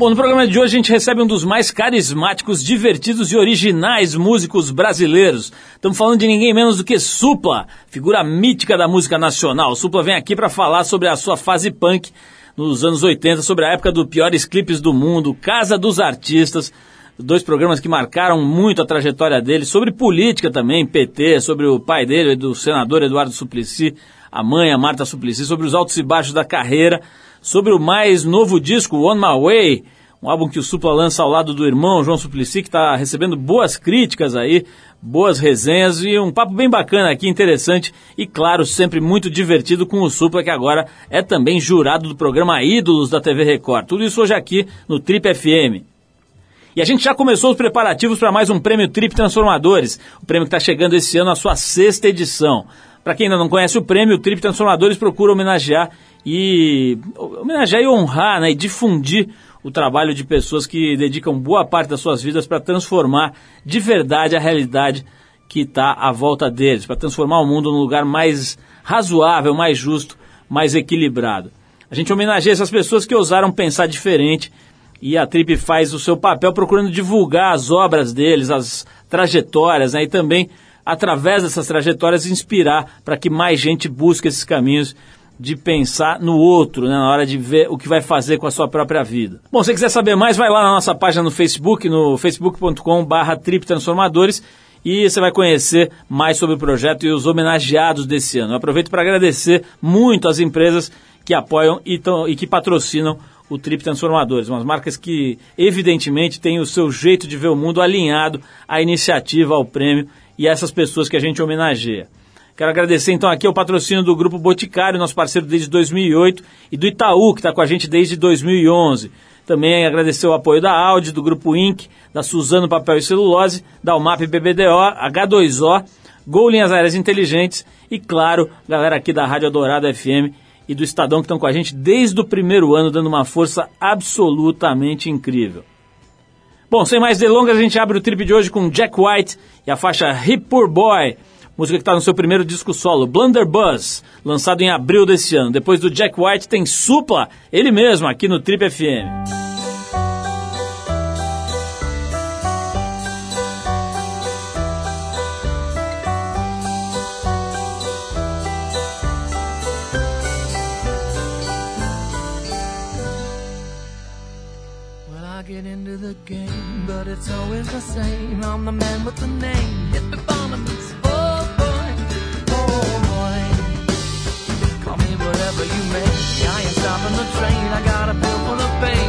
Bom, no programa de hoje a gente recebe um dos mais carismáticos, divertidos e originais músicos brasileiros. Estamos falando de ninguém menos do que Supla, figura mítica da música nacional. Supla vem aqui para falar sobre a sua fase punk nos anos 80, sobre a época dos piores clipes do mundo, Casa dos Artistas, dois programas que marcaram muito a trajetória dele, sobre política também, PT, sobre o pai dele, do senador Eduardo Suplicy, a mãe, a Marta Suplicy, sobre os altos e baixos da carreira sobre o mais novo disco, On My Way, um álbum que o Supla lança ao lado do irmão João Suplicy, que está recebendo boas críticas aí, boas resenhas e um papo bem bacana aqui, interessante e, claro, sempre muito divertido com o Supla, que agora é também jurado do programa Ídolos da TV Record. Tudo isso hoje aqui no Trip FM. E a gente já começou os preparativos para mais um prêmio Trip Transformadores, o prêmio que está chegando esse ano à sua sexta edição. Para quem ainda não conhece o prêmio, o Trip Transformadores procura homenagear e homenagear e honrar né, e difundir o trabalho de pessoas que dedicam boa parte das suas vidas para transformar de verdade a realidade que está à volta deles, para transformar o mundo num lugar mais razoável, mais justo, mais equilibrado. A gente homenageia essas pessoas que ousaram pensar diferente e a Trip faz o seu papel procurando divulgar as obras deles, as trajetórias né, e também, através dessas trajetórias, inspirar para que mais gente busque esses caminhos de pensar no outro, né, na hora de ver o que vai fazer com a sua própria vida. Bom, se quiser saber mais, vai lá na nossa página no Facebook, no facebook.com.br Transformadores e você vai conhecer mais sobre o projeto e os homenageados desse ano. Eu aproveito para agradecer muito as empresas que apoiam e, tão, e que patrocinam o Trip Transformadores, umas marcas que evidentemente têm o seu jeito de ver o mundo alinhado à iniciativa, ao prêmio e a essas pessoas que a gente homenageia. Quero agradecer então aqui o patrocínio do Grupo Boticário, nosso parceiro desde 2008, e do Itaú, que está com a gente desde 2011. Também agradecer o apoio da Audi, do Grupo Inc., da Suzano Papel e Celulose, da UMAP BBDO, H2O, Gol Linhas Aéreas Inteligentes e, claro, galera aqui da Rádio Dourado FM e do Estadão que estão com a gente desde o primeiro ano, dando uma força absolutamente incrível. Bom, sem mais delongas, a gente abre o trip de hoje com Jack White e a faixa Hip Poor Boy, música que está no seu primeiro disco solo, Blunderbuss, lançado em abril desse ano. Depois do Jack White tem Supla, ele mesmo, aqui no Trip FM. get into the game, but it's always the same. I'm the man with the name, Hippopotamus. Whatever you may. I ain't stopping the train. I got a bill full of pain.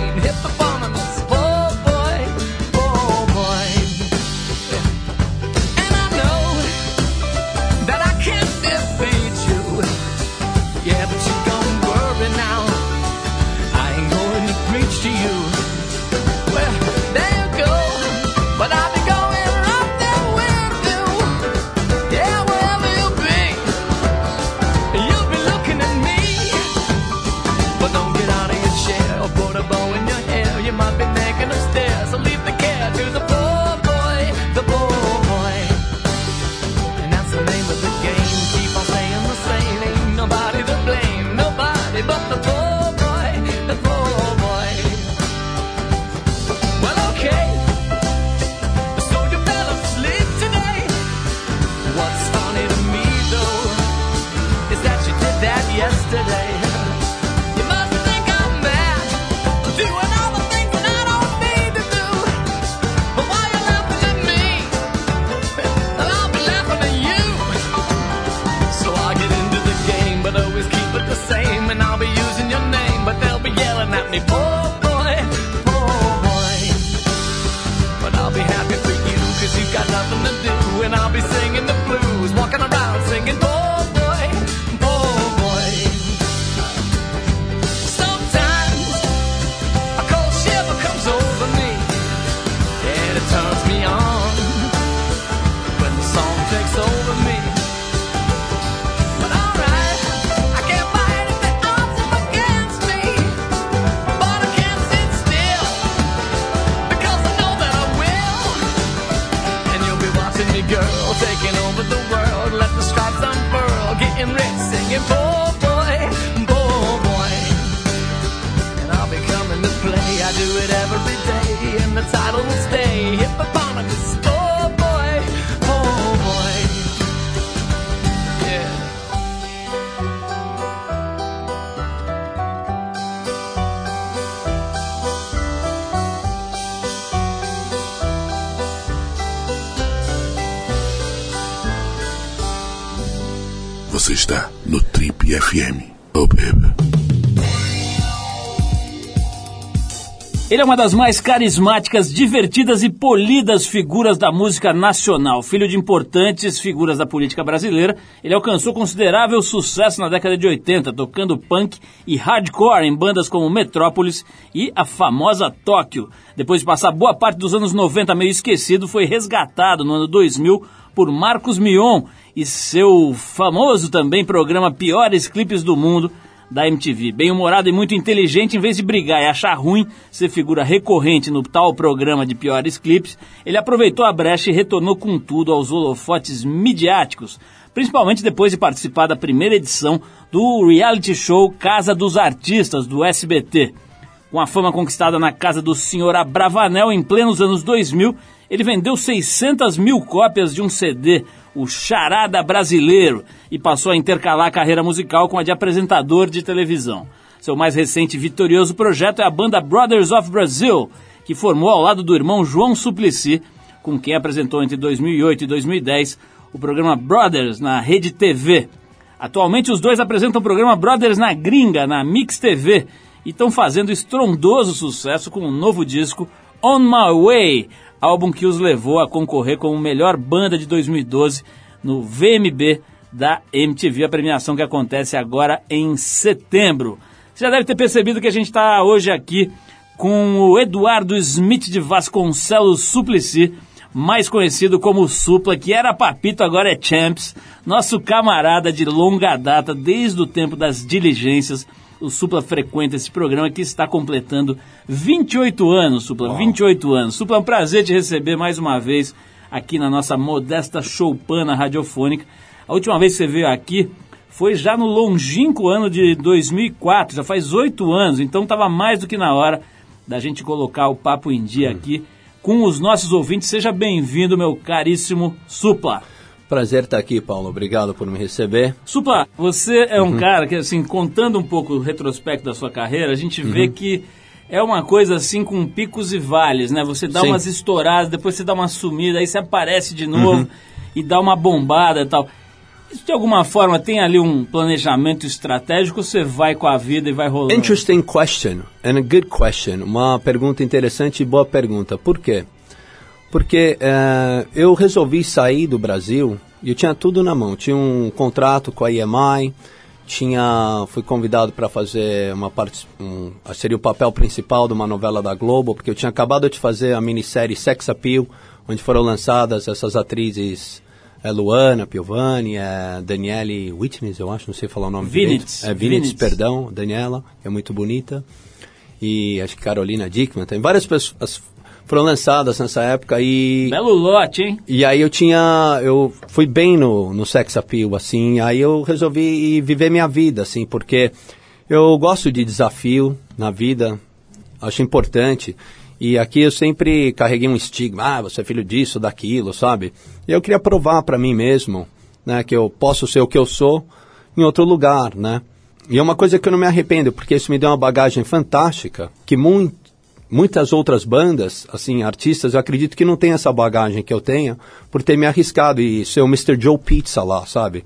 Ele é uma das mais carismáticas, divertidas e polidas figuras da música nacional. Filho de importantes figuras da política brasileira, ele alcançou considerável sucesso na década de 80, tocando punk e hardcore em bandas como Metrópolis e a famosa Tóquio. Depois de passar boa parte dos anos 90 meio esquecido, foi resgatado no ano 2000 por Marcos Mion e seu famoso também programa Piores Clipes do Mundo, da MTV. Bem-humorado e muito inteligente, em vez de brigar e achar ruim ser figura recorrente no tal programa de piores clipes, ele aproveitou a brecha e retornou com tudo aos holofotes midiáticos, principalmente depois de participar da primeira edição do reality show Casa dos Artistas, do SBT. Com a fama conquistada na casa do senhor Abravanel em plenos anos 2000, ele vendeu 600 mil cópias de um CD, o Charada Brasileiro, e passou a intercalar a carreira musical com a de apresentador de televisão. Seu mais recente e vitorioso projeto é a banda Brothers of Brazil, que formou ao lado do irmão João Suplicy, com quem apresentou entre 2008 e 2010 o programa Brothers na Rede TV. Atualmente os dois apresentam o programa Brothers na Gringa, na Mix TV, e estão fazendo estrondoso sucesso com um novo disco, On My Way, álbum que os levou a concorrer como melhor banda de 2012 no VMB da MTV, a premiação que acontece agora em setembro. Você já deve ter percebido que a gente está hoje aqui com o Eduardo Smith de Vasconcelos Suplicy, mais conhecido como Supla, que era Papito, agora é Champs, nosso camarada de longa data, desde o tempo das diligências. O Supla frequenta esse programa que está completando 28 anos, Supla, Uau. 28 anos. Supla, é um prazer te receber mais uma vez aqui na nossa modesta choupana radiofônica. A última vez que você veio aqui foi já no longínquo ano de 2004, já faz oito anos, então estava mais do que na hora da gente colocar o papo em dia hum. aqui com os nossos ouvintes. Seja bem-vindo, meu caríssimo Supla. Prazer estar aqui, Paulo. Obrigado por me receber. Supla, você é um uhum. cara que, assim, contando um pouco o retrospecto da sua carreira, a gente vê uhum. que é uma coisa assim com picos e vales, né? Você dá Sim. umas estouradas, depois você dá uma sumida, aí você aparece de novo uhum. e dá uma bombada e tal. Isso de alguma forma tem ali um planejamento estratégico, você vai com a vida e vai rolando? Interesting question and a good question. Uma pergunta interessante e boa pergunta. Por quê? Porque uh, eu resolvi sair do Brasil e eu tinha tudo na mão. Tinha um contrato com a EMI, tinha, fui convidado para fazer uma parte, um, seria o papel principal de uma novela da Globo, porque eu tinha acabado de fazer a minissérie Sex Appeal, onde foram lançadas essas atrizes é Luana Piovani, é Daniele Witness, eu acho, não sei falar o nome Vinitz. É Vinitz, perdão, Daniela, que é muito bonita. E acho que Carolina Dickman, tem várias pessoas foram lançadas nessa época e... Belo lote, hein? E aí eu tinha... Eu fui bem no, no sex appeal, assim, aí eu resolvi viver minha vida, assim, porque eu gosto de desafio na vida, acho importante. E aqui eu sempre carreguei um estigma, ah, você é filho disso, daquilo, sabe? E eu queria provar para mim mesmo, né, que eu posso ser o que eu sou em outro lugar, né? E é uma coisa que eu não me arrependo, porque isso me deu uma bagagem fantástica, que muito, muitas outras bandas, assim, artistas, eu acredito que não tem essa bagagem que eu tenho, por ter me arriscado e ser o Mr. Joe Pizza lá, sabe?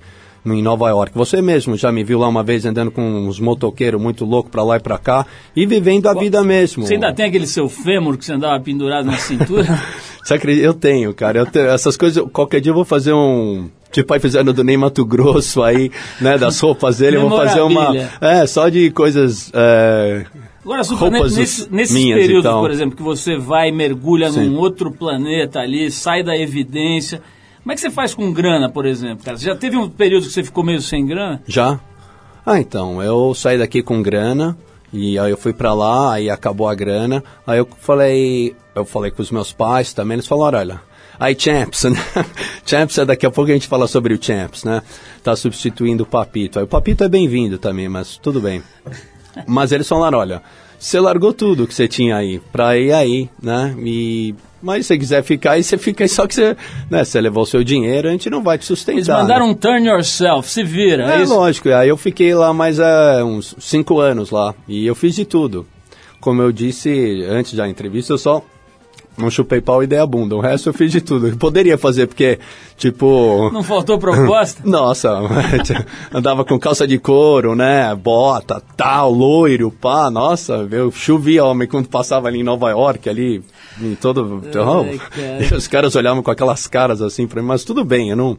em Nova York. Você mesmo já me viu lá uma vez andando com uns motoqueiros muito loucos para lá e para cá e vivendo a vida mesmo. Você ainda tem aquele seu fêmur que você andava pendurado na cintura? você acredita? Eu tenho, cara. Eu tenho, essas coisas, qualquer dia eu vou fazer um Tipo, aí fizeram do Ney Mato Grosso aí, né, das roupas dele, eu vou fazer uma... É, só de coisas... É, Agora, Super, nesse, nesse período, então. por exemplo, que você vai e mergulha Sim. num outro planeta ali, sai da evidência, como é que você faz com grana, por exemplo, cara? Você já teve um período que você ficou meio sem grana? Já. Ah, então, eu saí daqui com grana, e aí eu fui para lá, aí acabou a grana, aí eu falei, eu falei com os meus pais também, eles falaram, olha, aí Champs, né? Champs, é daqui a pouco a gente fala sobre o Champs, né? Tá substituindo o Papito. Aí o Papito é bem-vindo também, mas tudo bem. Mas eles falaram, olha, você largou tudo que você tinha aí pra ir aí, né? E mas se você quiser ficar aí, você fica aí, só que você, né, você levou o seu dinheiro, a gente não vai te sustentar. Eles mandaram né? um turn yourself, se vira. É, É, isso? lógico, aí eu fiquei lá mais é, uns cinco anos lá, e eu fiz de tudo. Como eu disse antes da entrevista, eu só não chupei pau e dei a bunda, o resto eu fiz de tudo. Eu poderia fazer, porque, tipo... Não faltou proposta? Nossa, andava com calça de couro, né? Bota, tal, loiro, pá. Nossa, eu chovia homem quando passava ali em Nova York, ali em todo. Ai, cara. os caras olhavam com aquelas caras assim pra mim, mas tudo bem, eu não.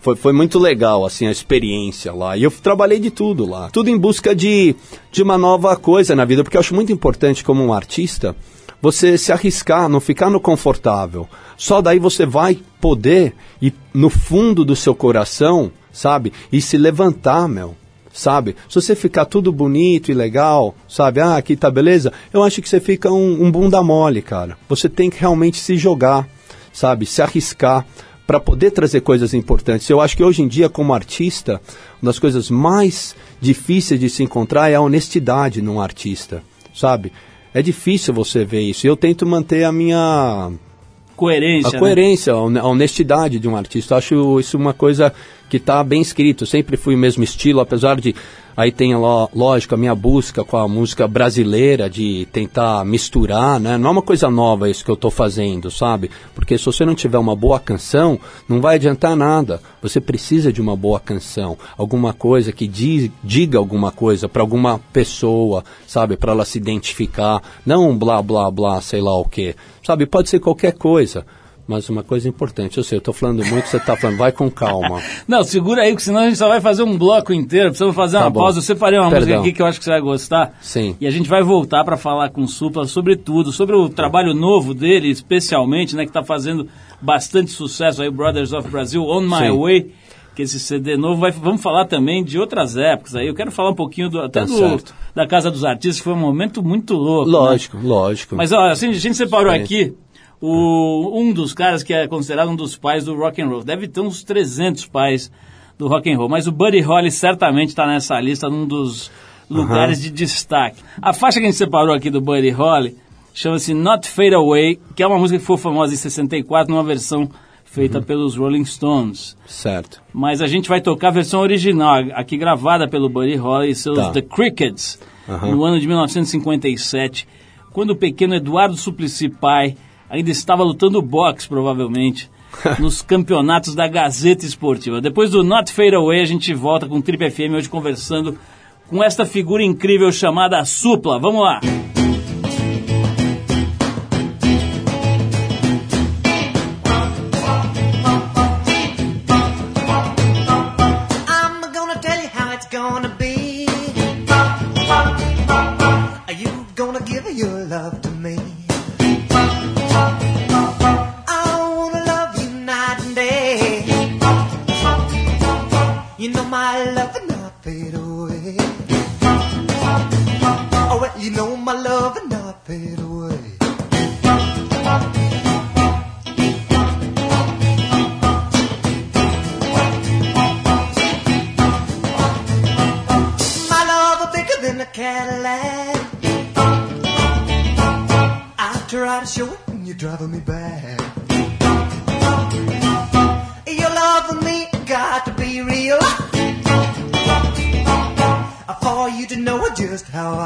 Foi, foi muito legal, assim, a experiência lá. E eu trabalhei de tudo lá. Tudo em busca de, de uma nova coisa na vida, porque eu acho muito importante, como um artista, você se arriscar, não ficar no confortável. Só daí você vai poder ir no fundo do seu coração, sabe? E se levantar, meu. Sabe? Se você ficar tudo bonito e legal, sabe? Ah, aqui tá beleza. Eu acho que você fica um, um bunda mole, cara. Você tem que realmente se jogar, sabe? Se arriscar para poder trazer coisas importantes. Eu acho que hoje em dia, como artista, uma das coisas mais difíceis de se encontrar é a honestidade num artista, sabe? É difícil você ver isso. Eu tento manter a minha Coerência. a né? coerência, a hon- a honestidade de um artista. Acho isso uma coisa que está bem escrito. Sempre fui o mesmo estilo, apesar de aí tem lógico a minha busca com a música brasileira de tentar misturar, né? Não é uma coisa nova isso que eu estou fazendo, sabe? Porque se você não tiver uma boa canção, não vai adiantar nada. Você precisa de uma boa canção, alguma coisa que di- diga alguma coisa para alguma pessoa, sabe? Para ela se identificar, não um blá blá blá, sei lá o quê. Sabe? Pode ser qualquer coisa. Mas uma coisa importante, eu sei, eu tô falando muito, você tá falando, vai com calma. Não, segura aí, porque senão a gente só vai fazer um bloco inteiro. Precisamos fazer Tá uma bom. pausa. Eu separei uma música Perdão. aqui que eu acho que você vai gostar. Sim. E a gente vai voltar para falar com o Supla sobre tudo, sobre o trabalho novo dele, especialmente, né, que está fazendo bastante sucesso aí, Brothers of Brazil, On My Sim. Way, que esse CD novo. Vai, vamos falar também de outras épocas aí. Eu quero falar um pouquinho do, até Tá do, da Casa dos Artistas, que foi um momento muito louco. né? Lógico, lógico. Mas ó, assim, a gente separou Sim. aqui o, um dos caras que é considerado um dos pais do rock and roll. Deve ter uns 300 pais do rock and roll, mas o Buddy Holly certamente está nessa lista, num dos lugares de destaque. A faixa que a gente separou aqui do Buddy Holly chama-se Not Fade Away, que é uma música que foi famosa em 64 numa versão feita Uhum. pelos Rolling Stones. Certo. Mas a gente vai tocar a versão original, aqui gravada pelo Buddy Holly e seus Tá. The Crickets, Aham. no ano de 1957, quando o pequeno Eduardo Suplicy Pai ainda estava lutando boxe, provavelmente, nos campeonatos da Gazeta Esportiva. Depois do Not Fade Away, a gente volta com o Trip FM hoje conversando com esta figura incrível chamada Supla. Vamos lá!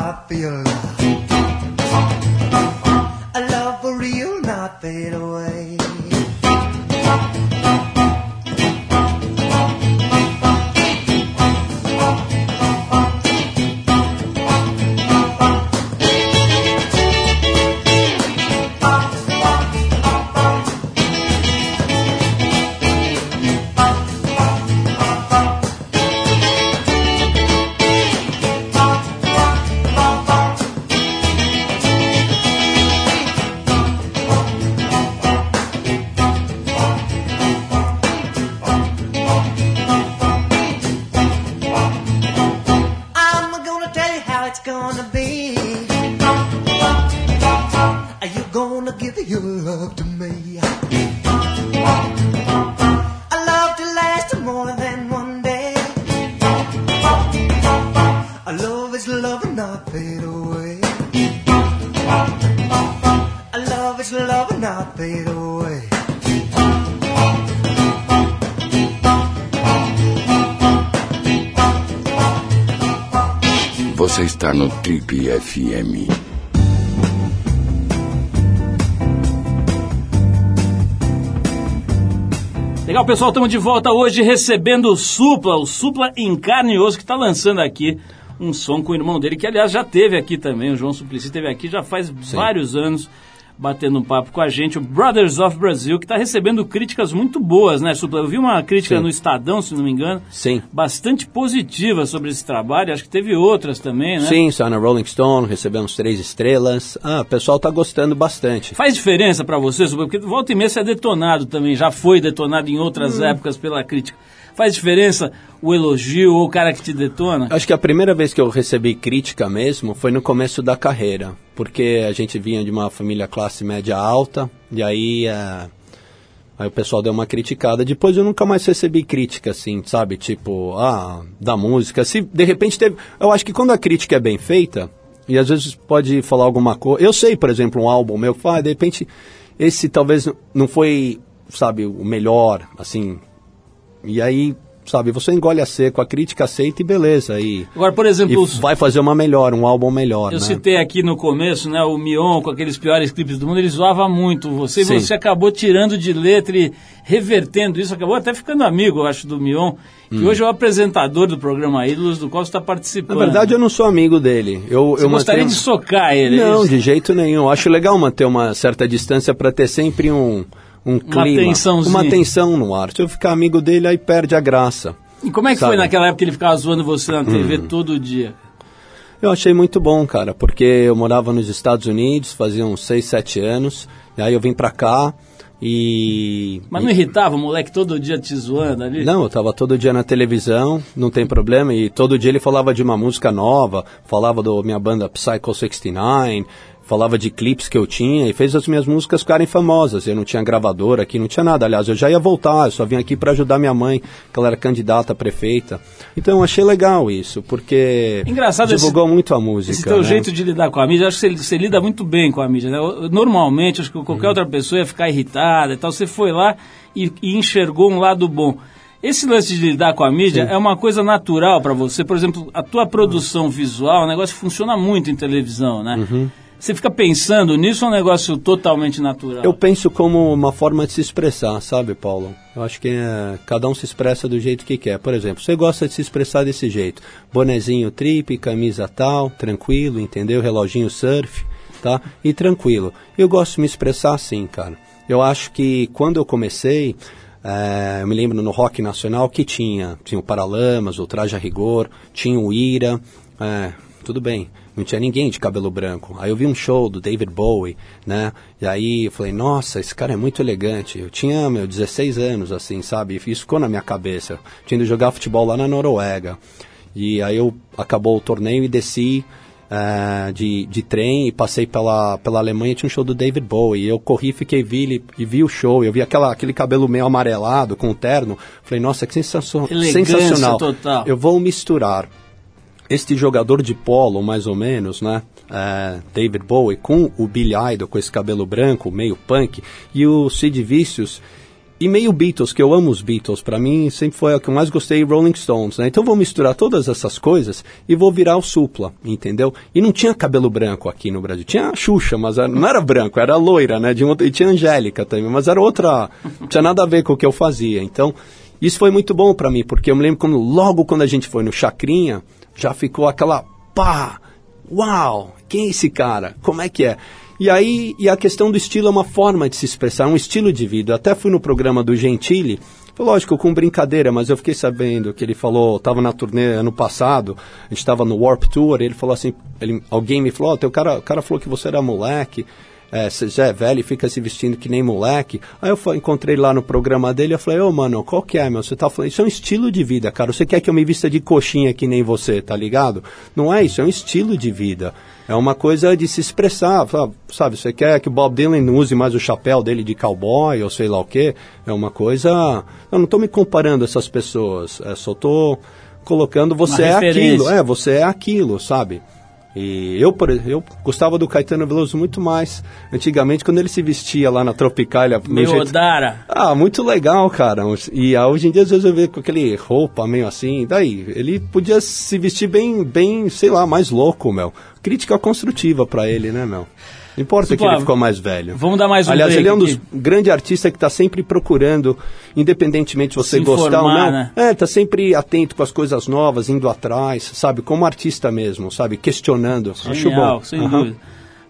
I feel. A love for real, not fade away. Trip FM. Legal, pessoal, estamos de volta hoje recebendo o Supla, o Supla em carne e osso, que está lançando aqui um som com o irmão dele, que aliás já teve aqui também, o João Suplicy teve aqui já faz vários anos, batendo um papo com a gente, o Brothers of Brazil, que está recebendo críticas muito boas, né, Supla? Eu vi uma crítica Sim. no Estadão, se não me engano, Sim. bastante positiva sobre esse trabalho, acho que teve outras também, né? Sim, saiu na Rolling Stone, recebemos três estrelas. Ah, o pessoal tá gostando bastante. Faz diferença pra você, Supla? porque volta e meia você é detonado também, já foi detonado em outras Hum. épocas pela crítica. Faz diferença o elogio ou o cara que te detona? Acho que a primeira vez que eu recebi crítica mesmo foi no começo da carreira, porque a gente vinha de uma família classe média alta, e aí, é, aí o pessoal deu uma criticada. Depois eu nunca mais recebi crítica, assim, sabe? Tipo, ah, da música. Se de repente teve. Eu acho que quando a crítica é bem feita, e às vezes pode falar alguma coisa. Eu sei, por exemplo, um álbum meu, ah, de repente, esse talvez não foi, sabe, o melhor, assim. E aí, sabe, você engole a seco, a crítica aceita e beleza. E, Agora, por exemplo, os- vai fazer uma melhor, um álbum melhor, eu né? citei aqui no começo, né, o Mion com aqueles piores clipes do mundo, ele zoava muito você e você acabou tirando de letra e revertendo isso, acabou até ficando amigo, eu acho, do Mion, que hoje é o apresentador do programa Ídolos, do qual você está Hum. Na participando. verdade, eu não sou amigo dele. Eu, Você eu gostaria mantenho- de socar ele, é Não, de jeito nenhum. Acho legal manter uma certa distância para ter sempre um, um clima. tensãozinha. Uma tensão no ar. Se eu ficar amigo dele, aí perde a graça. E como é que Sabe? Hum. foi naquela época que ele ficava zoando você na TV todo dia? Eu achei muito bom, cara, porque eu morava nos Estados Unidos, fazia uns 6, 7 anos, e aí eu vim pra cá e... Mas não irritava o moleque todo dia te zoando ali? Não, eu tava todo dia na televisão, não tem problema, e todo dia ele falava de uma música nova, falava da minha banda Psycho 69, falava de clipes que eu tinha e fez as minhas músicas ficarem famosas. Eu não tinha gravadora aqui, não tinha nada. Aliás, eu já ia voltar, eu só vim aqui para ajudar minha mãe, que ela era candidata a prefeita. Então eu achei legal isso, porque Engraçado esse- divulgou muito a música. Esse teu né? jeito de lidar com a mídia, acho que você, você lida muito bem com a mídia. Né? Normalmente, acho que qualquer outra pessoa ia ficar irritada e tal. Você foi lá e, e enxergou um lado bom. Esse lance de lidar com a mídia é uma coisa natural para você. Por exemplo, a tua produção visual, um negócio funciona muito em televisão, né? Uhum. Você fica pensando nisso ou é um negócio totalmente natural? Eu penso como uma forma de se expressar, sabe, Paulo? Eu acho que é, cada um se expressa do jeito que quer. Por exemplo, você gosta de se expressar desse jeito. Bonezinho trip, camisa tal, tranquilo, entendeu? Reloginho surf, tá? E tranquilo. Eu gosto de me expressar assim, cara. Eu acho que quando eu comecei, é, eu me lembro no rock nacional que tinha, tinha o Paralamas, o Traje a Rigor, tinha o Ira, é, tudo bem, não tinha ninguém de cabelo branco. Aí eu vi um show do David Bowie, né? E aí eu falei, nossa, esse cara é muito elegante. Eu tinha, meu, 16 anos, assim, sabe? E isso ficou na minha cabeça. Tinha ido jogar futebol lá na Noruega. E aí eu acabou o torneio e desci eh, de, de trem e passei pela, pela Alemanha tinha um show do David Bowie. E eu corri, fiquei vi ele e vi o show. Eu vi aquela, aquele cabelo meio amarelado com o terno. Falei, nossa, que sensação, Elegância sensacional. total. Eu vou misturar este jogador de polo, mais ou menos, né? é, David Bowie, com o Billy Idol, com esse cabelo branco, meio punk, e o Sid Vicious, e meio Beatles, que eu amo os Beatles, pra mim sempre foi o que eu mais gostei, Rolling Stones, né? Então vou misturar todas essas coisas e vou virar o Supla, entendeu? E não tinha cabelo branco aqui no Brasil, tinha a Xuxa, mas era- não era branco, era loira, né? De um outro- e tinha Angélica também, mas era outra, não tinha nada a ver com o que eu fazia, então... Isso foi muito bom pra mim, porque eu me lembro quando, logo quando a gente foi no Chacrinha, já ficou aquela pá, uau, quem é esse cara? Como é que é? E aí, e a questão do estilo é uma forma de se expressar, um estilo de vida. Eu até fui no programa do Gentili, lógico, com brincadeira, mas eu fiquei sabendo que ele falou, estava na turnê ano passado, a gente estava no Warp Tour, ele falou assim, ele, alguém me falou, oh, teu cara, o cara falou que você era moleque, é, você já é velho e fica se vestindo que nem moleque. Aí eu fa- encontrei lá no programa dele, eu falei, ô mano, qual que é, meu? Você tá falando, isso é um estilo de vida, cara. Você quer que eu me vista de coxinha que nem você, tá ligado? Não é isso, é um estilo de vida. É uma coisa de se expressar, sabe? Você quer que o Bob Dylan não use mais o chapéu dele de cowboy ou sei lá o quê? É uma coisa... Eu não tô me comparando a essas pessoas, é, só tô colocando você é aquilo, é, você é aquilo, sabe? E eu, por exemplo, eu gostava do Caetano Veloso muito mais antigamente, quando ele se vestia lá na Tropicália. Meu jeito- Odara. Ah, muito legal, cara. E ah, hoje em dia, às vezes eu vejo com aquele roupa meio assim. Daí, ele podia se vestir bem, bem, sei lá, mais louco, meu. Crítica construtiva pra ele, né, meu? Não importa que ele ficou mais velho. vamos dar mais um Aliás, ele é um dos aqui. grandes artistas que tá sempre procurando, independentemente de você Se gostar ou informar, não. né? É, tá sempre atento com as coisas novas, indo atrás, sabe? Como artista mesmo, sabe? Questionando. Acho Genial, bom. sem Aham. dúvida.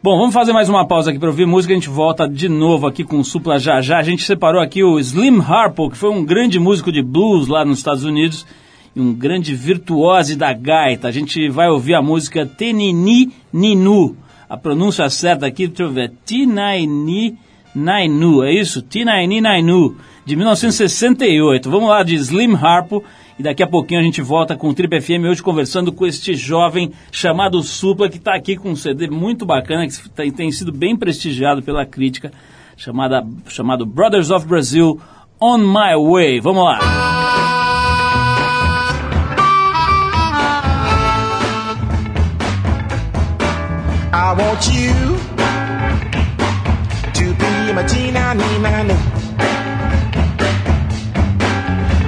Bom, vamos fazer mais uma pausa aqui para ouvir música. A gente volta de novo aqui com o Supla já já. A gente separou aqui o Slim Harpo, que foi um grande músico de blues lá nos Estados Unidos e um grande virtuose da gaita. A gente vai ouvir a música Tenini Ninu. A pronúncia certa aqui, deixa eu ver, Tinaini Nainu, é isso? Tinaini Nainu, de 1968. Vamos lá de Slim Harpo. E daqui a pouquinho a gente volta com o Trip FM hoje conversando com este jovem chamado Supla, que está aqui com um CD muito bacana, que tem, sido bem prestigiado pela crítica, chamada, chamado Brothers of Brazil On My Way. Vamos lá. Want you to be my Tina Nina.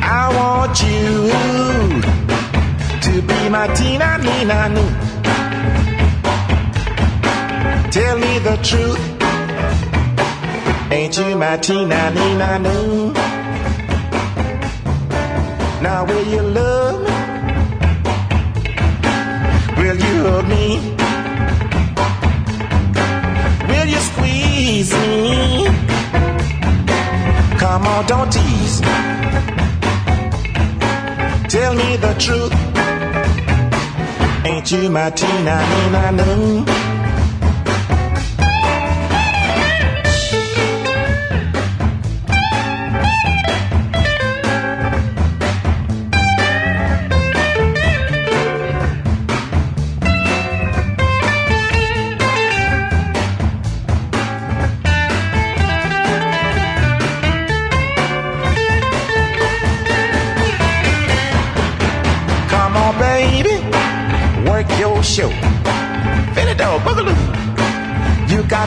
I want you to be my Tina Nina. Tell me the truth. Ain't you my Tina Nina? Now will you love me? Will you hug me? Come on, don't tease. Tell me the truth. Ain't you my Tina Nina Noo?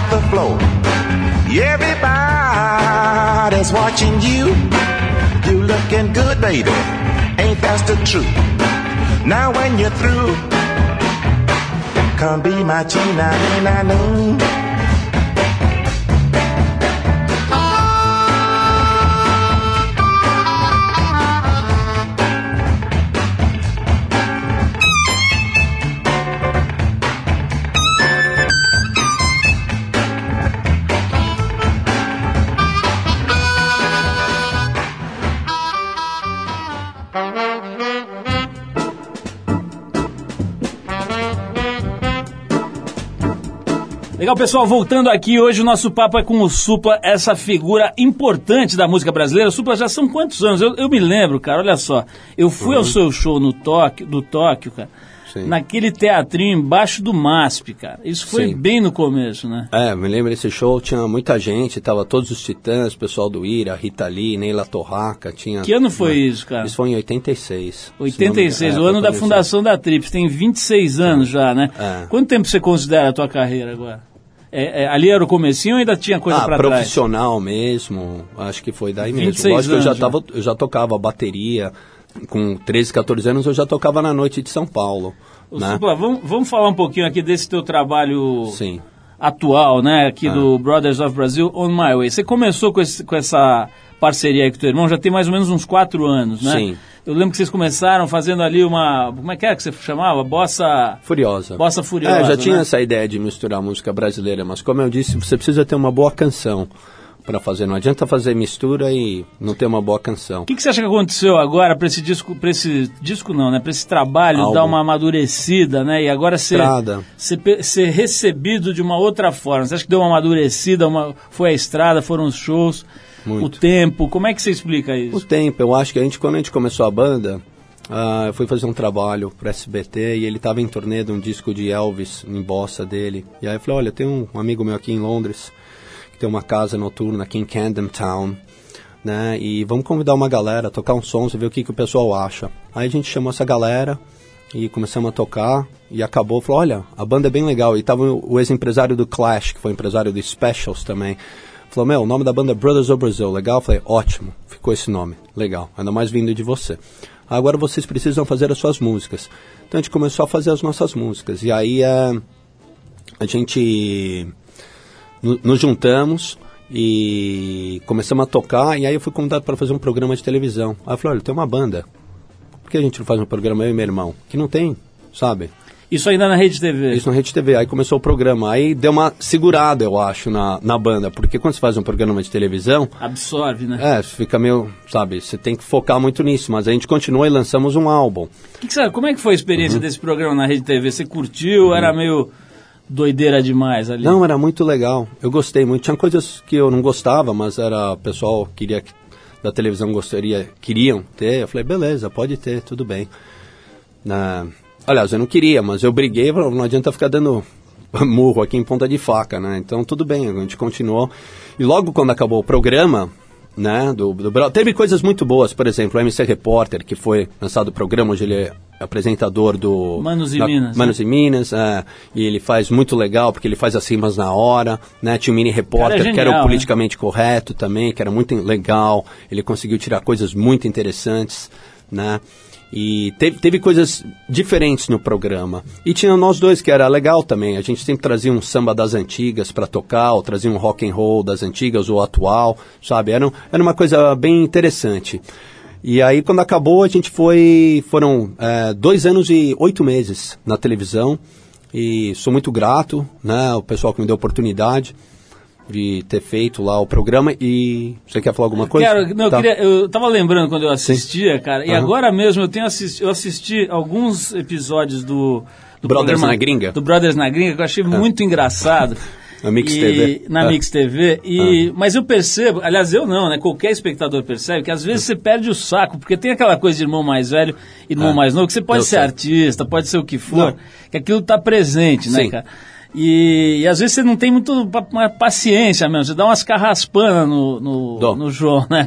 The flow. Everybody's watching you. You looking good, baby. Ain't that the truth? Now when you're through, come be my Gina, Nina, Noo. Legal, pessoal, voltando aqui, hoje o nosso papo é com o Supla, essa figura importante da música brasileira. O Supla já são quantos anos? Eu, eu me lembro, cara, olha só. Eu fui ao seu show no Tóquio, do Tóquio, cara, Sim. naquele teatrinho embaixo do MASP, cara. Isso foi Sim. bem no começo, né? É, me lembro desse show, tinha muita gente, tava todos os titãs, pessoal do Ira, Rita Lee, Neila Torraca, tinha... Que ano foi isso, cara? Isso foi em 86. 86, Se não me- é, o ano da fundação da Trips. Tem 26 anos já, né? É. Quanto tempo você considera a tua carreira agora? É, é, ali era o comecinho ou ainda tinha coisa Ah, pra trás? profissional mesmo, acho que foi daí mesmo. 26 Lógico que eu já, tava, eu já tocava bateria, com 13, 14 anos eu já tocava na noite de São Paulo. Ô, né? Supla, vamos, vamos falar um pouquinho aqui desse teu trabalho Sim. atual, né? Aqui Ah. do Brothers of Brazil On My Way. Você começou com, esse- com essa parceria aí com teu irmão já tem mais ou menos uns quatro anos, né? Sim. Eu lembro que vocês começaram fazendo ali uma. Como é que era que você chamava? Bossa. Furiosa. Bossa Furiosa, É, já tinha né? essa ideia de misturar música brasileira, mas como eu disse, você precisa ter uma boa canção para fazer. Não adianta fazer mistura e não ter uma boa canção. O que, que você acha que aconteceu agora para esse disco, para esse disco não, né? Para esse trabalho Álbum. dar uma amadurecida, né? E agora ser, ser, ser recebido de uma outra forma. Você acha que deu uma amadurecida? Uma, foi a estrada, foram os shows, Muito. o tempo? Como é que você explica O isso? tempo, eu acho que a gente, quando a gente começou a banda, ah, eu fui fazer um trabalho pro SBT e ele estava em turnê de um disco de Elvis em bossa dele. E aí eu falei, olha, tem um amigo meu aqui em Londres que tem uma casa noturna aqui em Camden Town, né? E vamos convidar uma galera, tocar uns sons e ver o que, que o pessoal acha. Aí a gente chamou essa galera e começamos a tocar e acabou, falou, olha, a banda é bem legal. E tava o o ex-empresário do Clash, que foi empresário do Specials também. Falou, meu, o nome da banda é Brothers of Brazil, legal? Eu falei, ótimo, ficou esse nome, legal, ainda mais vindo de você. Agora vocês precisam fazer as suas músicas. Então a gente começou a fazer as nossas músicas. E aí eh, a gente no- nos juntamos e começamos a tocar. E aí eu fui convidado para fazer um programa de televisão. Aí eu falei, olha, tem uma banda. Por que a gente não faz um programa, eu e meu irmão? Que não tem, sabe? Isso ainda na Rede TV. Isso na Rede TV. Aí começou o programa. Aí deu uma segurada, eu acho, na, na banda. Porque quando você faz um programa de televisão, Absorve, né? é, fica meio, sabe, você tem que focar muito nisso. Mas a gente continuou e lançamos um álbum. Que que você- como é que foi a experiência Uhum. desse programa na Rede TV? Você curtiu? Era meio doideira demais ali? Não, era muito legal. Eu gostei muito. Tinha coisas que eu não gostava, mas era o pessoal queria que- da televisão gostaria, queriam ter. Eu falei, beleza, pode ter, tudo bem. Na, aliás, eu não queria, mas eu briguei, não adianta ficar dando murro aqui em ponta de faca, né? Então tudo bem, a gente continuou. E logo quando acabou o programa, né, do, do teve coisas muito boas, por exemplo, o MC Repórter, que foi lançado o programa, hoje ele é apresentador do Manos e da- Minas, né? Manos em Minas, é, e ele faz muito legal, porque ele faz as rimas na hora, né? Tinha o Mini Repórter, Cara, é que era genial, o politicamente correto também, que era muito legal, ele conseguiu tirar coisas muito interessantes, né? E teve, teve coisas diferentes no programa. E tinha nós dois, que era legal também. A gente sempre trazia um samba das antigas para tocar, ou trazia um rock and roll das antigas ou atual, sabe? Era, era uma coisa bem interessante. E aí, quando acabou, a gente foi. Foram é, dois anos e oito meses na televisão. E sou muito grato, né? O pessoal que me deu a oportunidade de ter feito lá o programa. E você quer falar alguma coisa? Quero, não, eu, Tá. queria, eu tava lembrando quando eu assistia, cara, e Aham. agora mesmo eu tenho assisti, eu assisti alguns episódios do, do Brothers programa- na Gringa? Do Brothers na Gringa, que eu achei muito engraçado. Na Mix E- TV. Na Ah. Mix TV. E, Mas eu percebo, aliás, eu não, né? Qualquer espectador percebe que às vezes você perde o saco, porque tem aquela coisa de irmão mais velho e irmão Ah. mais novo, que você pode Eu ser sei. artista, pode ser o que for, Não. que aquilo tá presente, né, Sim. cara? E, e às vezes você não tem muito paciência mesmo, você dá umas carraspanas no, no, no João, né?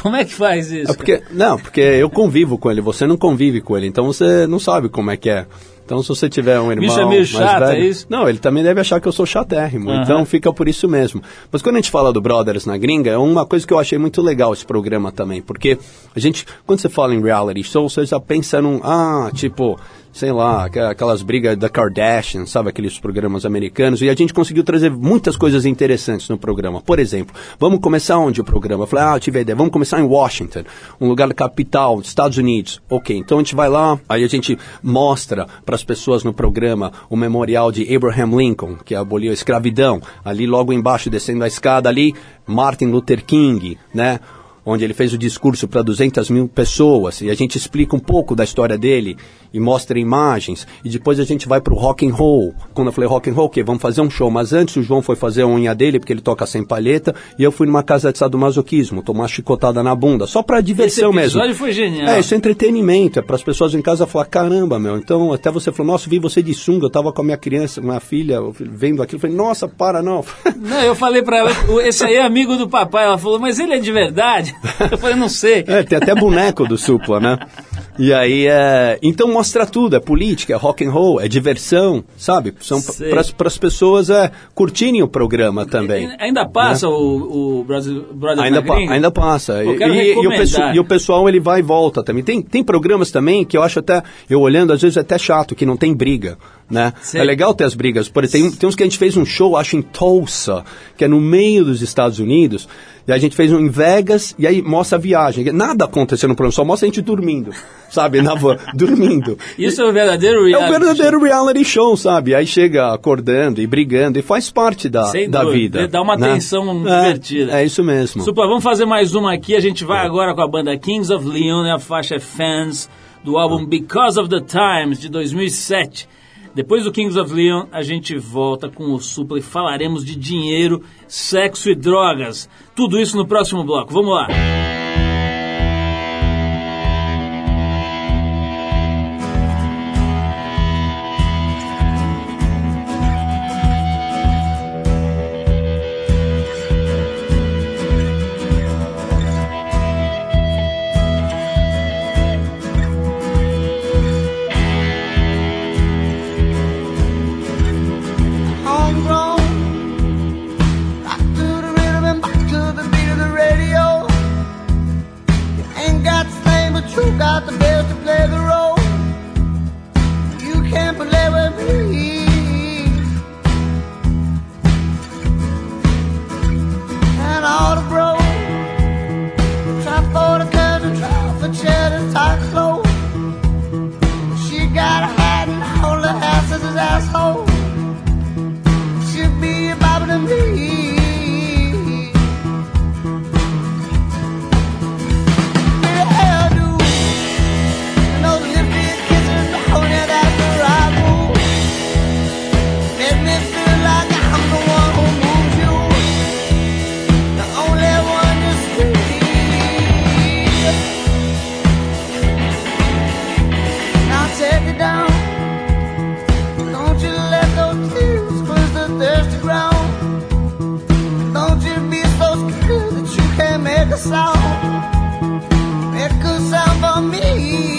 Como é que faz isso? É porque, não, porque eu convivo com ele, você não convive com ele, então você não sabe como é que é. Então, se você tiver um irmão Bicho é meio chato, velho, é isso? Não, ele também deve achar que eu sou chatérrimo, Aham. então fica por isso mesmo. Mas quando a gente fala do Brothers na gringa, é uma coisa que eu achei muito legal esse programa também, porque a gente, quando você fala em reality show, você já pensa num, ah, tipo, sei lá, aqu- aquelas brigas da Kardashian, sabe, aqueles programas americanos, e a gente conseguiu trazer muitas coisas interessantes no programa. Por exemplo, vamos começar onde o programa? Eu falei, ah, eu tive a ideia, vamos começar em Washington, um lugar da capital dos Estados Unidos. Ok, então a gente vai lá, aí a gente mostra para as pessoas no programa o memorial de Abraham Lincoln, que aboliu a escravidão. Ali logo embaixo, descendo a escada ali, Martin Luther King, né? onde ele fez o discurso para 200 mil pessoas e a gente explica um pouco da história dele e mostra imagens e depois a gente vai para o rock and roll. Quando eu falei rock and roll, o quê? Vamos fazer um show. Mas antes o João foi fazer a unha dele porque ele toca sem palheta e eu fui numa casa de sadomasoquismo, tomar uma chicotada na bunda, só para diversão Esse mesmo. foi genial. É, isso é entretenimento, é para as pessoas em casa falar, caramba, meu. Então até você falou, nossa, vi você de sunga, eu tava com a minha criança, minha filha, vendo aquilo, eu falei, nossa, para não. Não, eu falei pra ela, "O- esse aí é amigo do papai. Ela falou, mas ele é de verdade? Eu falei, não sei. É, tem até boneco do Supla, né? E aí, é... então mostra tudo, é política, é rock and roll, é diversão, sabe? São para as pessoas é, curtirem o programa também. Ainda passa o, o Brothers Ainda, pa- ainda passa. E, e- e o pessoal, e o pessoal ele vai e volta também. Tem, tem programas também que eu acho até, eu olhando, às vezes é até chato, que não tem briga. Né? É legal ter as brigas. Por exemplo, tem, tem uns que a gente fez um show, acho, em Tulsa, que é no meio dos Estados Unidos. E a gente fez um em Vegas e aí mostra a viagem. Nada acontecendo no programa, só mostra a gente dormindo, sabe? Na van, dormindo. Isso é o verdadeiro É reality um verdadeiro reality show, sabe? Aí chega acordando e brigando e faz parte da, Sem da dúvida. vida. Dá uma né? tensão É, divertida. É isso mesmo. Supla, vamos fazer mais uma aqui. A gente vai agora com a banda Kings of Leon, né? a faixa é Fans, do álbum Because of the Times, de 2007. Depois do Kings of Leon, a gente volta com o Supla e falaremos de dinheiro, sexo e drogas. Tudo isso no próximo bloco. Vamos lá. should be so screwed that you can't make a sound. Make a sound for me.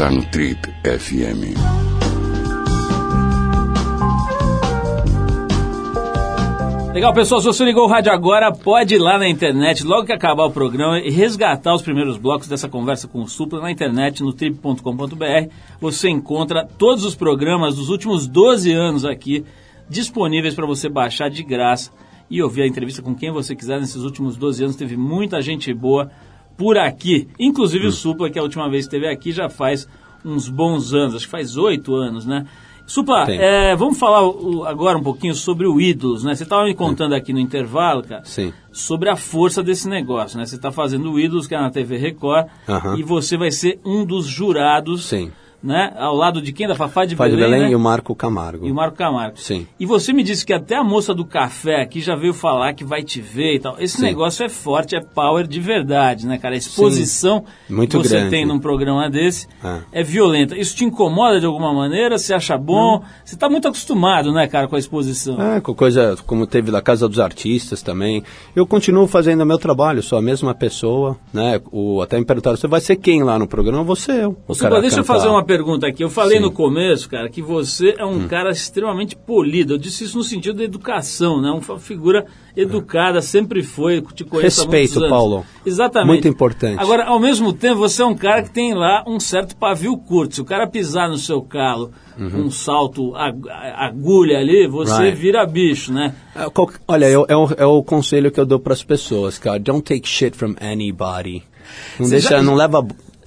Está no Trip FM. Legal, pessoal, se você ligou o rádio agora, pode ir lá na internet, logo que acabar o programa, e resgatar os primeiros blocos dessa conversa com o Supla na internet, no trip.com.br. Você encontra todos os programas dos últimos 12 anos aqui, disponíveis para você baixar de graça e ouvir a entrevista com quem você quiser nesses últimos 12 anos. Teve muita gente boa por aqui, inclusive o Supla, que a última vez que esteve aqui já faz uns bons anos, acho que faz oito anos, né? Supla, é, vamos falar o- agora um pouquinho sobre o Ídolos, né? Você estava me contando aqui no intervalo, cara, Sim. sobre a força desse negócio, né? Você está fazendo o Ídolos, que é na TV Record, Aham. e você vai ser um dos jurados, Sim. Né? Ao lado de quem? Da Fafá de Faz de Belém, Belém né? e o Marco Camargo. E o Marco Camargo. Sim. E você me disse que até a moça do café aqui já veio falar que vai te ver e tal. Esse Sim. negócio é forte, é power de verdade, né, cara? A exposição Muito que você grande. tem num programa desse É. é. violenta. Isso te incomoda de alguma maneira? Você acha bom? Você está muito acostumado, né, cara, com a exposição. É, com coisa como teve da Casa dos Artistas também. Eu continuo fazendo o meu trabalho, sou a mesma pessoa, né? O, até me perguntaram, você vai ser quem lá no programa? Você eu. Deixa eu fazer uma pergunta aqui. Eu falei Sim. Hum. no começo, cara, que você é um cara extremamente polido. Eu disse isso no sentido da educação, né? Uma figura educada, sempre foi, te conheço Respeito. Paulo. Exatamente. Muito importante. Agora, ao mesmo tempo, você é um cara que tem lá um certo pavio curto. Se o cara pisar no seu calo com um salto ag- agulha ali, você Uhum. Right. vira bicho, né? É, Olha, eu- é, o, é o conselho que eu dou para as pessoas, cara. Don't take shit from anybody. Não, Você deixa, já- não leva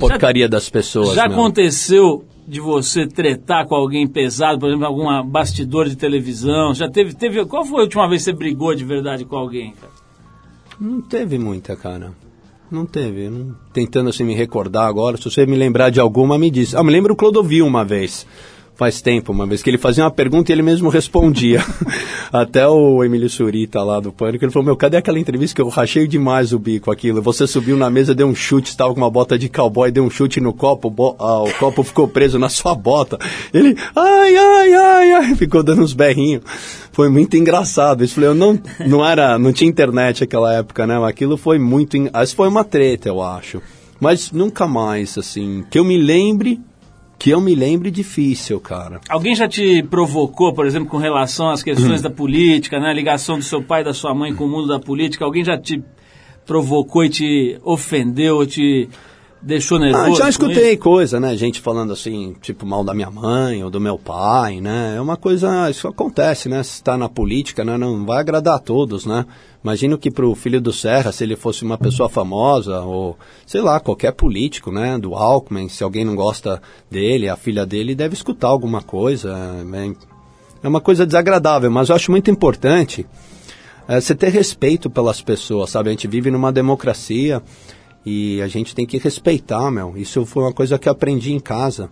porcaria das pessoas. Já meu. aconteceu de você tretar com alguém pesado, por exemplo, algum bastidor de televisão? Já teve, teve. Qual foi a última vez que você brigou de verdade com alguém, cara? Não teve muita, cara. Não teve. Não- Tentando assim me recordar agora. Se você me lembrar de alguma, me diz. Ah, me lembro o Clodovil uma vez. Faz tempo, uma vez que ele fazia uma pergunta e ele mesmo respondia. Até o Emílio Surita lá do Pânico, ele falou, meu, cadê aquela entrevista que eu rachei demais o bico aquilo? Você subiu na mesa, deu um chute, estava com uma bota de cowboy, deu um chute no copo, ah, o copo ficou preso na sua bota. Ele, ai, ai, ai, ai, ficou dando uns berrinhos. Foi muito engraçado. Isso falei, eu não, não era, não tinha internet naquela época, né? Aquilo foi muito, isso foi uma treta, eu acho. Mas nunca mais, assim, que eu me lembre, que eu me lembre difícil, cara. Alguém já te provocou, por exemplo, com relação às questões Hum. da política, né? A ligação do seu pai e da sua mãe com o mundo da política? Alguém já te provocou e te ofendeu, te deixou Ah, nervoso? já com escutei coisa, né? Gente falando assim, tipo, mal da minha mãe ou do meu pai, né? É uma coisa, isso acontece, né? Se está na política, né? Não vai agradar a todos, né? Imagino que pro filho do Serra, se ele fosse uma pessoa famosa ou, sei lá, qualquer político, né? Do Alckmin, se alguém não gosta dele, a filha dele deve escutar alguma coisa. É, é uma coisa desagradável, mas eu acho muito importante é, você ter respeito pelas pessoas, sabe? A gente vive numa democracia e a gente tem que respeitar, meu. Isso foi uma coisa que eu aprendi em casa.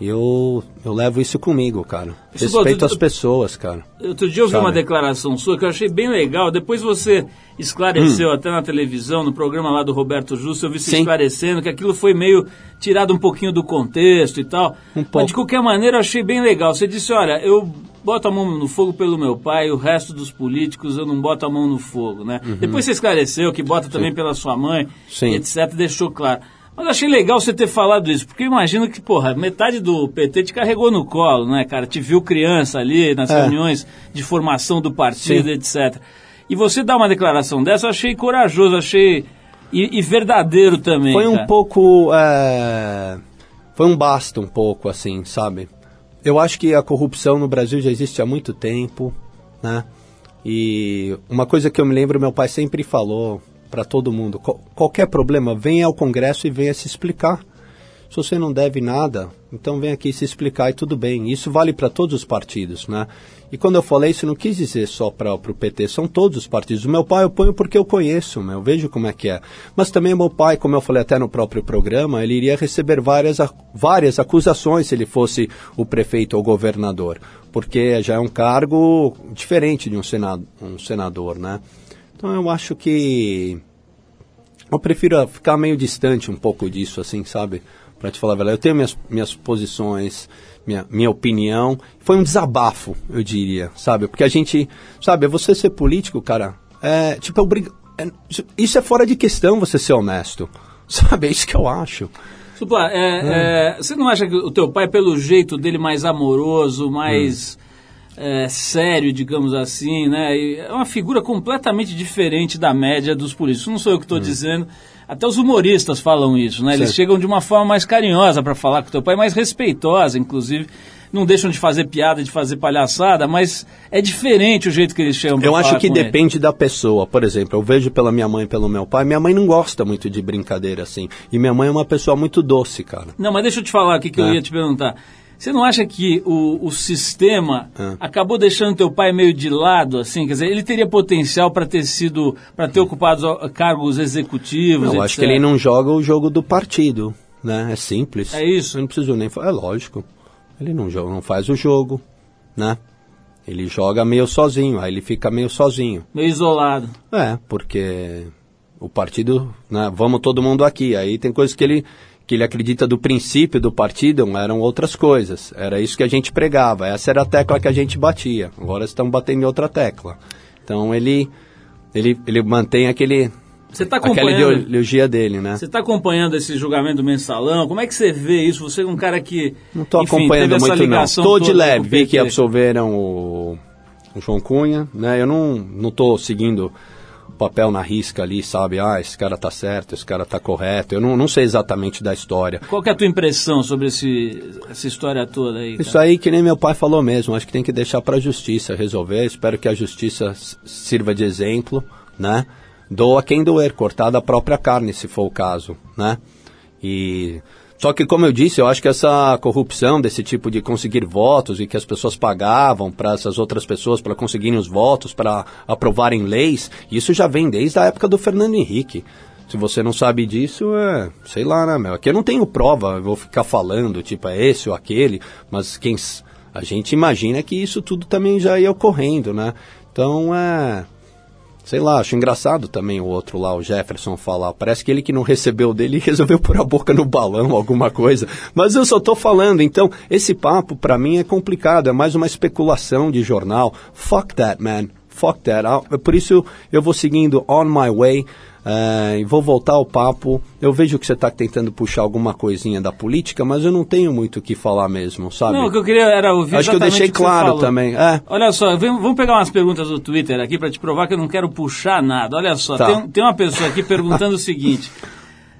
Eu, eu levo isso comigo, cara. Respeito Valdir, as pessoas, cara. Outro dia eu vi Sabe? uma declaração sua que eu achei bem legal. Depois você esclareceu até na televisão, no programa lá do Roberto Justo, eu vi você Hum. Sim. esclarecendo que aquilo foi meio tirado um pouquinho do contexto e tal. Um Mas pouco. de qualquer maneira eu achei bem legal. Você disse, olha, eu boto a mão no fogo pelo meu pai, o resto dos políticos eu não boto a mão no fogo, né? Depois você esclareceu que bota também pela sua mãe, Uhum. Sim. etc, deixou claro. Mas achei legal você ter falado isso, porque eu imagino que, porra, metade do PT te carregou no colo, né, cara? Te viu criança ali nas É. reuniões de formação do partido, Sim. etc. E você dar uma declaração dessa, eu achei corajoso, achei. E, e verdadeiro também. Foi um cara. pouco. é, Foi um basta um pouco, assim, sabe? Eu acho que a corrupção no Brasil já existe há muito tempo, né? E uma coisa que eu me lembro, meu pai sempre falou para todo mundo: "Qual- qualquer problema, venha ao Congresso e venha se explicar. Se você não deve nada, então vem aqui se explicar e tudo bem. Isso vale para todos os partidos, né? E quando eu falei isso, não quis dizer só para o PT, são todos os partidos. O meu pai eu ponho porque eu conheço, eu vejo como é que é. Mas também meu pai, como eu falei até no próprio programa, ele iria receber várias, várias acusações se ele fosse o prefeito ou governador, porque já é um cargo diferente de um, senado, um senador, né? Então eu acho que eu prefiro ficar meio distante um pouco disso, assim, sabe? Pra te falar verdade. Eu tenho minhas, minhas posições, minha, minha opinião. Foi um desabafo, eu diria, sabe? Porque a gente, sabe, você ser político, cara, é, tipo, é obrig... é- isso é fora de questão você ser honesto. Sabe? É isso que eu acho. Supla, é, é, você não acha que o teu pai, pelo jeito dele mais amoroso, mais é, sério, digamos assim, né? e É uma figura completamente diferente da média dos políticos. Não sou eu que estou dizendo. Até os humoristas falam isso, né? Eles Certo. chegam de uma forma mais carinhosa para falar com o teu pai, mais respeitosa, inclusive. Não deixam de fazer piada, de fazer palhaçada, mas é diferente o jeito que eles chegam pra Eu acho que com ele. depende da pessoa. Por exemplo, eu vejo pela minha mãe pelo meu pai. Minha mãe não gosta muito de brincadeira assim. E minha mãe é uma pessoa muito doce, cara. Não, mas deixa eu te falar aqui que eu É. ia te perguntar. Você não acha que o, o sistema É. acabou deixando teu pai meio de lado, assim? Quer dizer, ele teria potencial para ter sido, para ter ocupado cargos executivos, Eu acho que ele não joga o jogo do partido, né? É simples. É isso? Eu não preciso nem falar. É lógico. Ele não joga, não faz o jogo, né? Ele joga meio sozinho, aí ele fica meio sozinho. Meio isolado. É, porque o partido, né? Vamos todo mundo aqui. Aí tem coisas que ele que ele acredita do princípio do partido eram outras coisas. Era isso que a gente pregava. Essa era a tecla que a gente batia. Agora estamos batendo em outra tecla. Então ele ele ele mantém aquele Você está aquela acompanhando? ideologia dele, né? Você está acompanhando esse julgamento do mensalão? Como é que você vê isso? Você é um cara que. Não estou acompanhando muito não. Estou de leve, vi que absolveram o, o João Cunha, né? Eu não não estou seguindo papel na risca ali, sabe? Ah, esse cara tá certo, esse cara tá correto. Eu não, não sei exatamente da história. Qual que é a tua impressão sobre esse, essa história toda aí? Isso cara? aí que nem meu pai falou mesmo, acho que tem que deixar para a justiça resolver. Espero que a justiça sirva de exemplo, né? Doa quem doer, cortar da própria carne, se for o caso, né? E só que como eu disse, eu acho que essa corrupção desse tipo de conseguir votos e que as pessoas pagavam para essas outras pessoas para conseguirem os votos, para aprovarem leis, isso já vem desde a época do Fernando Henrique. Se você não sabe disso, é, sei lá, né, meu? Aqui eu não tenho prova, eu vou ficar falando, tipo, é esse ou aquele, mas quem a gente imagina que isso tudo também já ia ocorrendo, né? Então, é, sei lá, acho engraçado também o outro lá, o Jefferson, falar. Parece que ele que não recebeu dele resolveu pôr a boca no balão, alguma coisa. Mas eu só tô falando, então, esse papo pra mim é complicado, é mais uma especulação de jornal. Fuck that, man. Fuck that. Ah, Por isso eu vou seguindo on my way. e vou voltar ao papo. Eu vejo que você está tentando puxar alguma coisinha da política, mas eu não tenho muito o que falar mesmo, sabe? Não, o que eu queria era ouvir Acho que eu deixei claro também. É. Olha só, vamos pegar umas perguntas do Twitter aqui para te provar que eu não quero puxar nada. Olha só, Tá. tem, tem uma pessoa aqui perguntando o seguinte: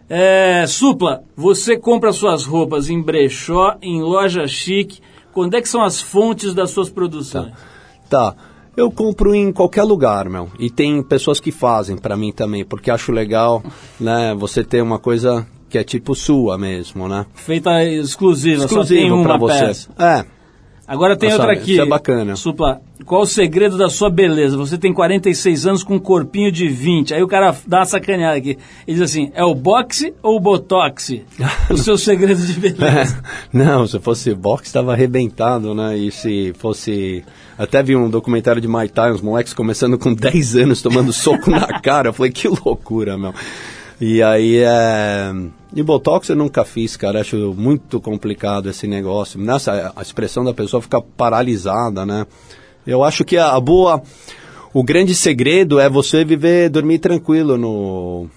É, Supla, você compra suas roupas em brechó, em loja chique. Quando é que são as fontes das suas produções? Tá. Eu compro em qualquer lugar, meu. E tem pessoas que fazem pra mim também, porque acho legal, né? Você ter uma coisa que é tipo sua mesmo, né? Feita exclusiva, só tem uma pra você. peça. É. Agora tem Ah, outra aqui. isso é bacana. Supla, qual o segredo da sua beleza? Você tem 46 anos com um corpinho de 20. Aí o cara dá uma sacaneada aqui. Ele diz assim, é o boxe ou o botox? o seu segredo de beleza. Não, se fosse boxe, estava arrebentado, né? E se fosse. Até vi um documentário de Muay Thai, uns moleques começando com 10 anos tomando soco na cara. Eu falei, que loucura, meu. E aí, é... E Botox eu nunca fiz, cara. Acho muito complicado esse negócio. Nessa, a expressão da pessoa fica paralisada, né? Eu acho que a, a boa... O grande segredo é você viver, dormir tranquilo no...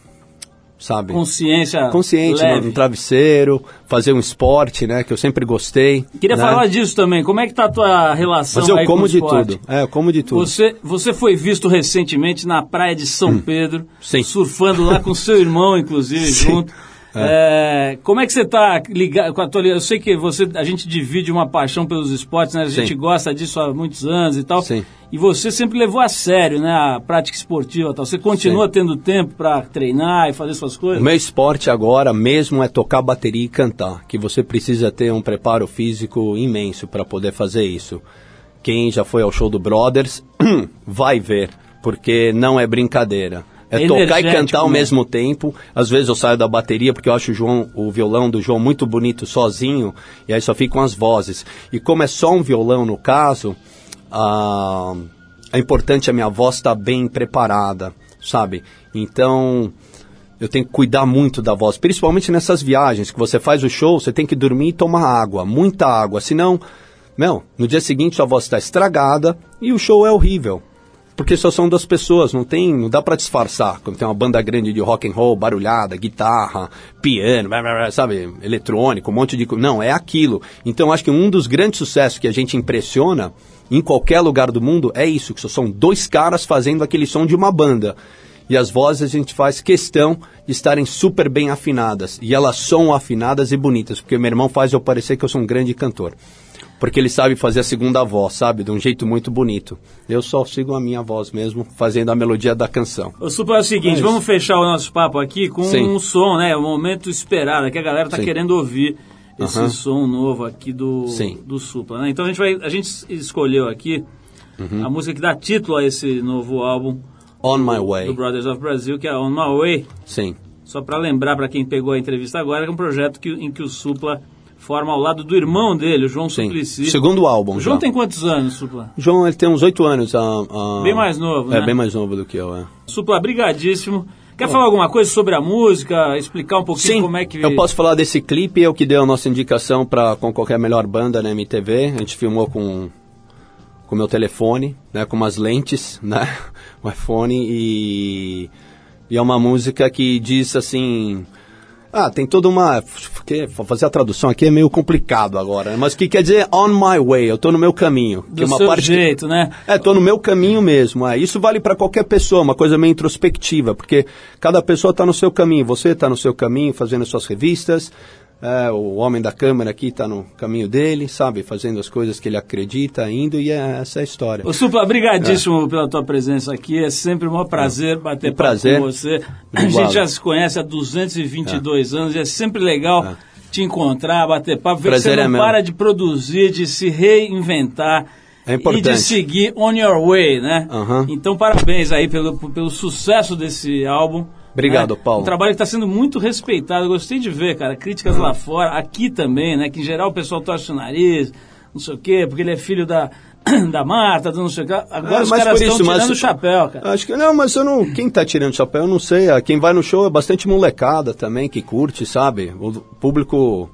Sabe? Consciência consciente no, leve. no travesseiro, fazer um esporte, né? Que eu sempre gostei. Queria né? falar disso também. Como é que tá a tua relação Mas eu aí com como o de esporte? tudo. É, eu como de tudo. Você, você foi visto recentemente na praia de São Pedro, Hum. Sim. surfando lá com seu irmão, inclusive, Sim. junto. É, como é que você está ligado com a tua Eu sei que você, a gente divide uma paixão pelos esportes, né? A gente Sim. gosta disso há muitos anos e tal. Sim. E você sempre levou a sério, né? A prática esportiva e tal. Você continua Sim. tendo tempo para treinar e fazer suas O coisas? meu esporte agora mesmo é tocar bateria e cantar, que você precisa ter um preparo físico imenso para poder fazer isso. Quem já foi ao show do Brothers vai ver, porque não é brincadeira. É, É tocar e cantar ao né? mesmo tempo. Às vezes eu saio da bateria porque eu acho o, João, o violão do João muito bonito sozinho, e aí só ficam as vozes. E como é só um violão no caso, ah, é importante a minha voz estar bem preparada, sabe? Então, eu tenho que cuidar muito da voz, principalmente nessas viagens que você faz o show, você tem que dormir e tomar água, muita água, senão, meu, no dia seguinte sua voz está estragada e o show é horrível. Porque só são duas pessoas, não tem, não dá para disfarçar. Quando tem uma banda grande de rock and roll, barulhada, guitarra, piano, sabe, eletrônico, um monte de coisa. Não, é aquilo. Então acho que um dos grandes sucessos que a gente impressiona em qualquer lugar do mundo é isso, que só são dois caras fazendo aquele som de uma banda. E as vozes a gente faz questão de estarem super bem afinadas. E elas são afinadas e bonitas, porque meu irmão faz eu parecer que eu sou um grande cantor. Porque ele sabe fazer a segunda voz, sabe? De um jeito muito bonito. Eu só sigo a minha voz mesmo, fazendo a melodia da canção. O Supla é o seguinte, É vamos fechar o nosso papo aqui com Sim. um som, né? O momento esperado, que a galera tá Sim. querendo ouvir esse Aham. som novo aqui do, Sim. do Supla, né? Então a gente vai, a gente escolheu aqui Uhum. a música que dá título a esse novo álbum On My do Way. Brothers of Brazil, que é On My Way. Sim. Só para lembrar para quem pegou a entrevista agora, que é um projeto que, em que o Supla forma ao lado do irmão dele, o João Sim. Suplicy. Segundo álbum. O João já. tem quantos anos, Supla? João, ele tem uns oito anos. ah, ah, Bem mais novo, É, né? bem mais novo do que eu, é. Supla, brigadíssimo. Quer falar alguma coisa sobre a música? Explicar um pouquinho Sim, como é que... eu posso falar desse clipe, é o que deu a nossa indicação para com qualquer melhor banda na MTV. A gente filmou com com meu telefone, né, com umas lentes, né, um iPhone e e é uma música que diz assim, ah, tem toda uma que fazer a tradução aqui é meio complicado agora, né, mas o que quer dizer on my way, eu tô no meu caminho, que Do é uma seu parte que- jeito, né? é, tô no meu caminho mesmo. É. Isso vale para qualquer pessoa, uma coisa meio introspectiva, porque cada pessoa está no seu caminho. Você está no seu caminho, fazendo as suas revistas. É, o homem da câmera aqui está no caminho dele, sabe? Fazendo as coisas que ele acredita, indo, e é, essa é a história. Ô Supla, brigadíssimo pela tua presença aqui. É sempre um maior prazer bater Um papo prazer. com você. A Igual. gente já se conhece há 222 anos e é sempre legal te encontrar, bater papo, ver Prazer que você é não para de produzir, de se reinventar. É E de importante. seguir on your way, né? Aham. Então, parabéns aí pelo, pelo sucesso desse álbum. Obrigado, né? Paulo. Um trabalho que está sendo muito respeitado. Eu gostei de ver, cara, críticas lá fora, aqui também, né? Que em geral o pessoal torce o nariz, não sei o quê, porque ele é filho da, da Marta, do não sei o quê. Agora É, os caras estão isso, tirando o chapéu, cara. Acho que não, mas eu não. Quem tá tirando o chapéu, eu não sei. Ah, Quem vai no show é bastante molecada também, que curte, sabe? O público.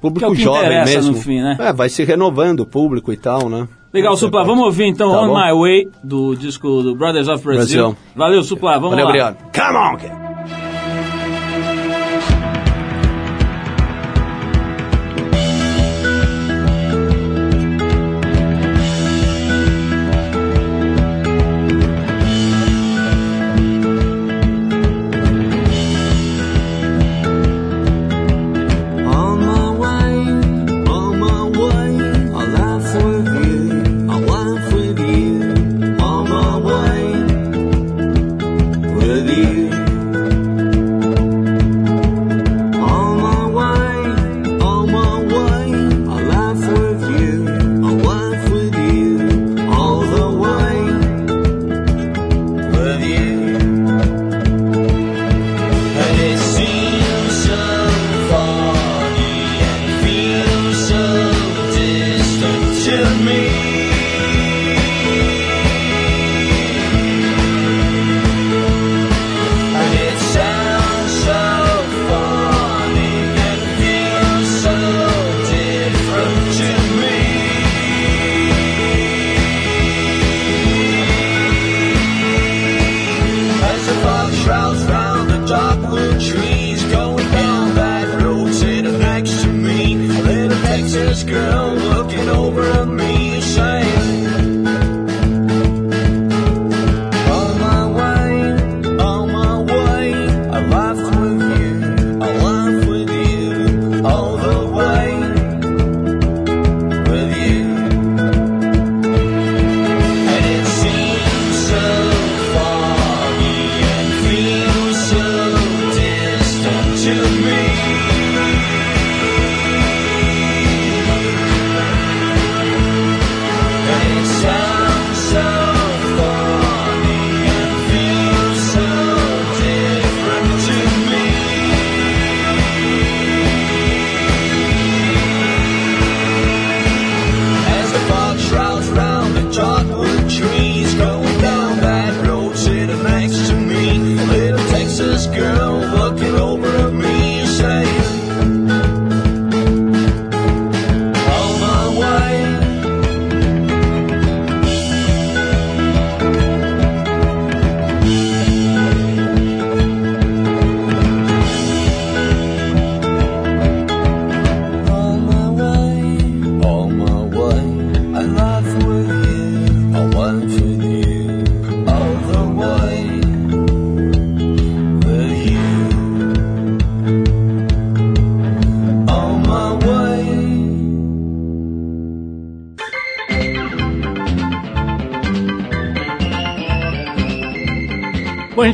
Público Que é o que jovem mesmo. no fim, né? É, vai se renovando o público e tal, né? Legal, Você Supla. pode- Vamos ouvir então Tá On bom. My Way, do disco do Brothers of Brazil. Brasil. Valeu, Supla. Vamos Valeu, lá. obrigado. Come on,